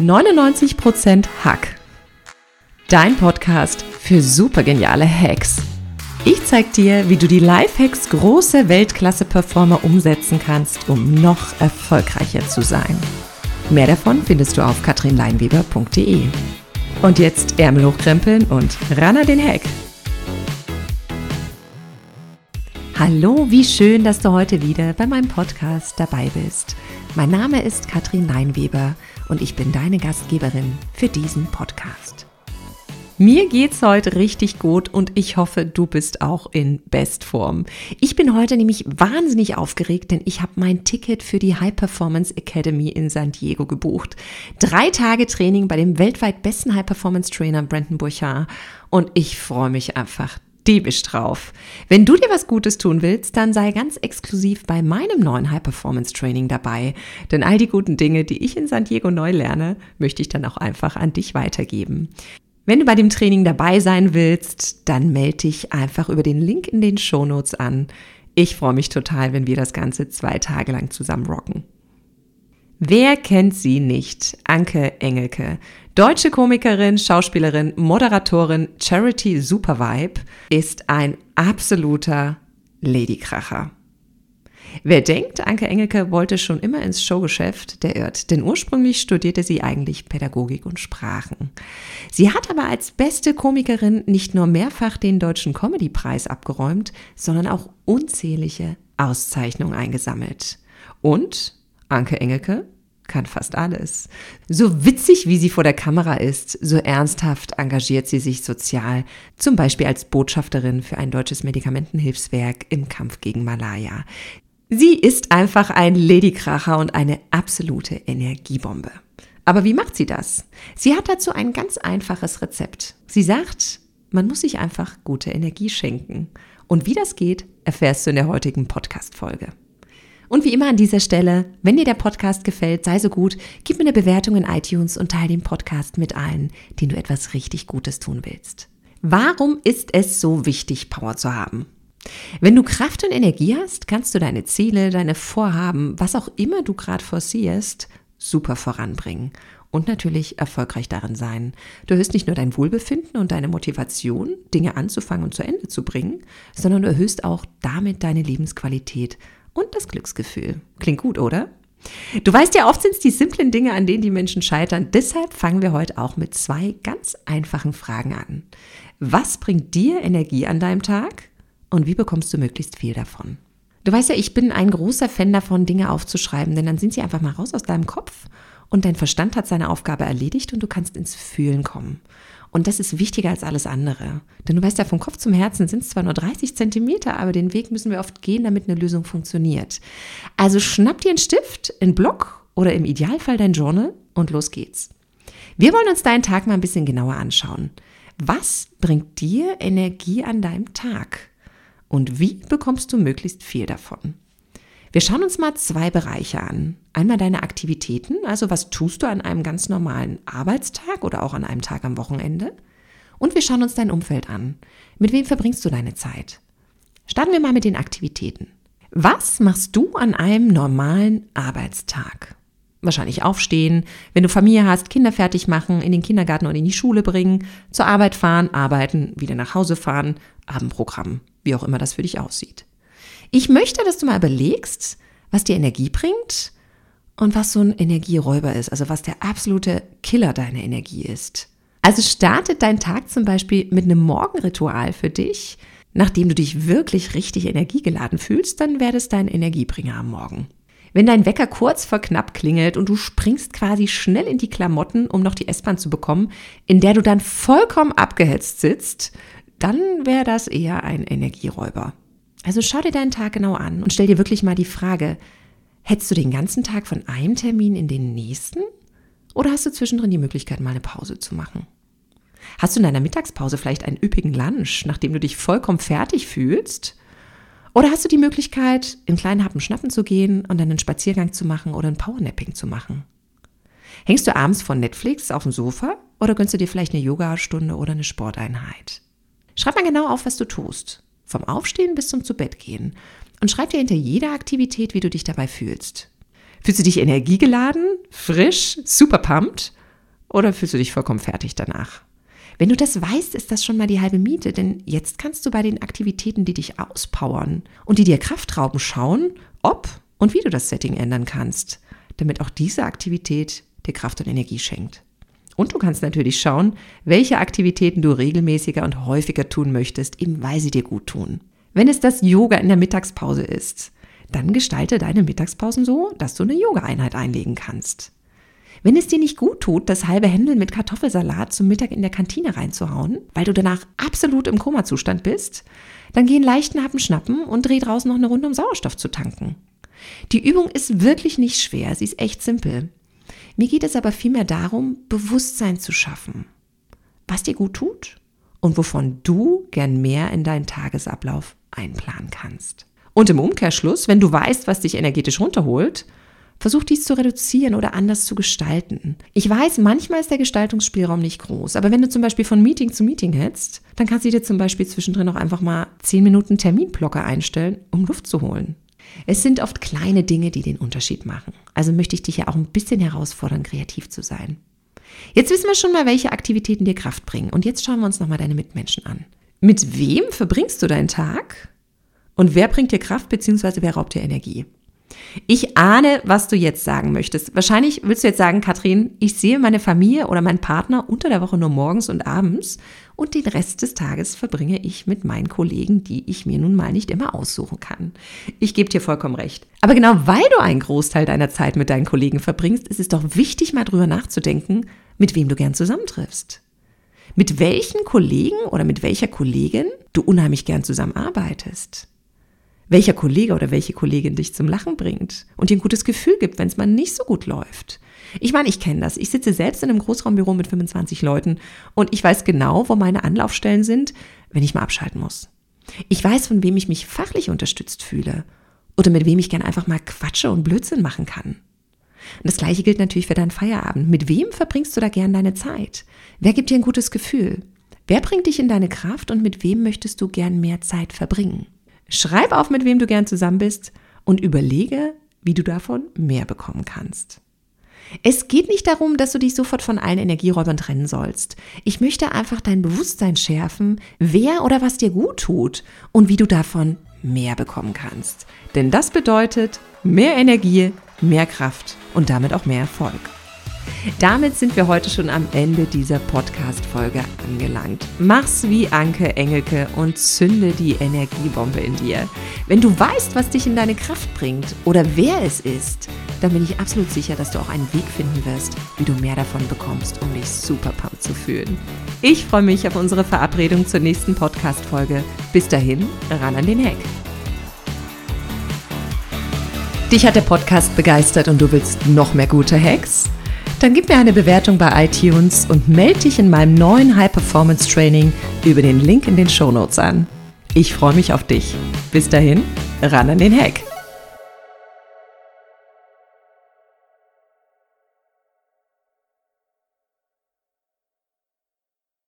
99% Hack. Dein Podcast für supergeniale Hacks. Ich zeig dir, wie du die Lifehacks großer Weltklasse-Performer umsetzen kannst, um noch erfolgreicher zu sein. Mehr davon findest du auf katrinleinweber.de. Und jetzt Ärmel hochkrempeln und ran an den Hack. Hallo, wie schön, dass du heute wieder bei meinem Podcast dabei bist. Mein Name ist Katrin Leinweber und ich bin deine Gastgeberin für diesen Podcast. Mir geht's heute richtig gut und ich hoffe, du bist auch in Bestform. Ich bin heute nämlich wahnsinnig aufgeregt, denn ich habe mein Ticket für die High Performance Academy in San Diego gebucht. Drei Tage Training bei dem weltweit besten High Performance Trainer Brandon Burchard und ich freue mich einfach diebisch drauf. Wenn du dir was Gutes tun willst, dann sei ganz exklusiv bei meinem neuen High Performance Training dabei. Denn all die guten Dinge, die ich in San Diego neu lerne, möchte ich dann auch einfach an dich weitergeben. Wenn du bei dem Training dabei sein willst, dann melde dich einfach über den Link in den Shownotes an. Ich freue mich total, wenn wir das Ganze zwei Tage lang zusammen rocken. Wer kennt sie nicht? Anke Engelke. Deutsche Komikerin, Schauspielerin, Moderatorin, Charity Supervibe ist ein absoluter Ladykracher. Wer denkt, Anke Engelke wollte schon immer ins Showgeschäft, der irrt, denn ursprünglich studierte sie eigentlich Pädagogik und Sprachen. Sie hat aber als beste Komikerin nicht nur mehrfach den Deutschen Comedypreis abgeräumt, sondern auch unzählige Auszeichnungen eingesammelt. Und Anke Engelke kann fast alles. So witzig, wie sie vor der Kamera ist, so ernsthaft engagiert sie sich sozial, zum Beispiel als Botschafterin für ein deutsches Medikamentenhilfswerk im Kampf gegen Malaria. Sie ist einfach ein Ladykracher und eine absolute Energiebombe. Aber wie macht sie das? Sie hat dazu ein ganz einfaches Rezept. Sie sagt, man muss sich einfach gute Energie schenken. Und wie das geht, erfährst du in der heutigen Podcast-Folge. Und wie immer an dieser Stelle, wenn dir der Podcast gefällt, sei so gut, gib mir eine Bewertung in iTunes und teile den Podcast mit allen, denen du etwas richtig Gutes tun willst. Warum ist es so wichtig, Power zu haben? Wenn du Kraft und Energie hast, kannst du deine Ziele, deine Vorhaben, was auch immer du gerade forcierst, super voranbringen und natürlich erfolgreich darin sein. Du erhöhst nicht nur dein Wohlbefinden und deine Motivation, Dinge anzufangen und zu Ende zu bringen, sondern du erhöhst auch damit deine Lebensqualität und das Glücksgefühl. Klingt gut, oder? Du weißt ja, oft sind es die simplen Dinge, an denen die Menschen scheitern. Deshalb fangen wir heute auch mit zwei ganz einfachen Fragen an. Was bringt dir Energie an deinem Tag und wie bekommst du möglichst viel davon? Du weißt ja, ich bin ein großer Fan davon, Dinge aufzuschreiben, denn dann sind sie einfach mal raus aus deinem Kopf und dein Verstand hat seine Aufgabe erledigt und du kannst ins Fühlen kommen. Und das ist wichtiger als alles andere. Denn du weißt ja, vom Kopf zum Herzen sind es zwar nur 30 Zentimeter, aber den Weg müssen wir oft gehen, damit eine Lösung funktioniert. Also schnapp dir einen Stift, einen Block oder im Idealfall dein Journal und los geht's. Wir wollen uns deinen Tag mal ein bisschen genauer anschauen. Was bringt dir Energie an deinem Tag? Und wie bekommst du möglichst viel davon? Wir schauen uns mal zwei Bereiche an. Einmal deine Aktivitäten, also was tust du an einem ganz normalen Arbeitstag oder auch an einem Tag am Wochenende. Und wir schauen uns dein Umfeld an. Mit wem verbringst du deine Zeit? Starten wir mal mit den Aktivitäten. Was machst du an einem normalen Arbeitstag? Wahrscheinlich aufstehen, wenn du Familie hast, Kinder fertig machen, in den Kindergarten oder in die Schule bringen, zur Arbeit fahren, arbeiten, wieder nach Hause fahren, Abendprogramm, wie auch immer das für dich aussieht. Ich möchte, dass du mal überlegst, was dir Energie bringt und was so ein Energieräuber ist, also was der absolute Killer deiner Energie ist. Also startet dein Tag zum Beispiel mit einem Morgenritual für dich. Nachdem du dich wirklich richtig energiegeladen fühlst, dann wäre es dein Energiebringer am Morgen. Wenn dein Wecker kurz vor knapp klingelt und du springst quasi schnell in die Klamotten, um noch die S-Bahn zu bekommen, in der du dann vollkommen abgehetzt sitzt, dann wäre das eher ein Energieräuber. Also schau dir deinen Tag genau an und stell dir wirklich mal die Frage, hättest du den ganzen Tag von einem Termin in den nächsten? Oder hast du zwischendrin die Möglichkeit, mal eine Pause zu machen? Hast du in deiner Mittagspause vielleicht einen üppigen Lunch, nachdem du dich vollkommen fertig fühlst? Oder hast du die Möglichkeit, in kleinen Happen schnappen zu gehen und dann einen Spaziergang zu machen oder ein Powernapping zu machen? Hängst du abends vor Netflix auf dem Sofa oder gönnst du dir vielleicht eine Yogastunde oder eine Sporteinheit? Schreib mal genau auf, was du tust. Vom Aufstehen bis zum Zubettgehen. Und schreib dir hinter jeder Aktivität, wie du dich dabei fühlst. Fühlst du dich energiegeladen, frisch, super pumped? oder fühlst du dich vollkommen fertig danach? Wenn du das weißt, ist das schon mal die halbe Miete, denn jetzt kannst du bei den Aktivitäten, die dich auspowern und die dir Kraft rauben, schauen, ob und wie du das Setting ändern kannst, damit auch diese Aktivität dir Kraft und Energie schenkt. Und du kannst natürlich schauen, welche Aktivitäten du regelmäßiger und häufiger tun möchtest, eben weil sie dir gut tun. Wenn es das Yoga in der Mittagspause ist, dann gestalte deine Mittagspausen so, dass du eine Yoga-Einheit einlegen kannst. Wenn es dir nicht gut tut, das halbe Händel mit Kartoffelsalat zum Mittag in der Kantine reinzuhauen, weil du danach absolut im Komazustand bist, dann geh einen leichten Happen schnappen und dreh draußen noch eine Runde, um Sauerstoff zu tanken. Die Übung ist wirklich nicht schwer, sie ist echt simpel. Mir geht es aber vielmehr darum, Bewusstsein zu schaffen, was dir gut tut und wovon du gern mehr in deinen Tagesablauf einplanen kannst. Und im Umkehrschluss, wenn du weißt, was dich energetisch runterholt, versuch dies zu reduzieren oder anders zu gestalten. Ich weiß, manchmal ist der Gestaltungsspielraum nicht groß, aber wenn du zum Beispiel von Meeting zu Meeting hetzt, dann kannst du dir zum Beispiel zwischendrin auch einfach mal 10 Minuten Terminblocker einstellen, um Luft zu holen. Es sind oft kleine Dinge, die den Unterschied machen. Also möchte ich dich ja auch ein bisschen herausfordern, kreativ zu sein. Jetzt wissen wir schon mal, welche Aktivitäten dir Kraft bringen. Und jetzt schauen wir uns nochmal deine Mitmenschen an. Mit wem verbringst du deinen Tag? Und wer bringt dir Kraft bzw. wer raubt dir Energie? Ich ahne, was du jetzt sagen möchtest. Wahrscheinlich willst du jetzt sagen, Katrin, ich sehe meine Familie oder meinen Partner unter der Woche nur morgens und abends und den Rest des Tages verbringe ich mit meinen Kollegen, die ich mir nun mal nicht immer aussuchen kann. Ich gebe dir vollkommen recht. Aber genau weil du einen Großteil deiner Zeit mit deinen Kollegen verbringst, ist es doch wichtig, mal drüber nachzudenken, mit wem du gern zusammentriffst. Mit welchen Kollegen oder mit welcher Kollegin du unheimlich gern zusammenarbeitest welcher Kollege oder welche Kollegin dich zum Lachen bringt und dir ein gutes Gefühl gibt, wenn es mal nicht so gut läuft. Ich meine, ich kenne das. Ich sitze selbst in einem Großraumbüro mit 25 Leuten und ich weiß genau, wo meine Anlaufstellen sind, wenn ich mal abschalten muss. Ich weiß, von wem ich mich fachlich unterstützt fühle oder mit wem ich gern einfach mal Quatsche und Blödsinn machen kann. Und das gleiche gilt natürlich für deinen Feierabend. Mit wem verbringst du da gern deine Zeit? Wer gibt dir ein gutes Gefühl? Wer bringt dich in deine Kraft und mit wem möchtest du gern mehr Zeit verbringen? Schreib auf, mit wem du gern zusammen bist und überlege, wie du davon mehr bekommen kannst. Es geht nicht darum, dass du dich sofort von allen Energieräubern trennen sollst. Ich möchte einfach dein Bewusstsein schärfen, wer oder was dir gut tut und wie du davon mehr bekommen kannst. Denn das bedeutet mehr Energie, mehr Kraft und damit auch mehr Erfolg. Damit sind wir heute schon am Ende dieser Podcast-Folge angelangt. Mach's wie Anke Engelke und zünde die Energiebombe in dir. Wenn du weißt, was dich in deine Kraft bringt oder wer es ist, dann bin ich absolut sicher, dass du auch einen Weg finden wirst, wie du mehr davon bekommst, um dich super pumped zu fühlen. Ich freue mich auf unsere Verabredung zur nächsten Podcast-Folge. Bis dahin, ran an den Heck. Dich hat der Podcast begeistert und du willst noch mehr gute Hacks? Dann gib mir eine Bewertung bei iTunes und melde dich in meinem neuen High Performance Training über den Link in den Show Notes an. Ich freue mich auf dich. Bis dahin, ran an den Hack.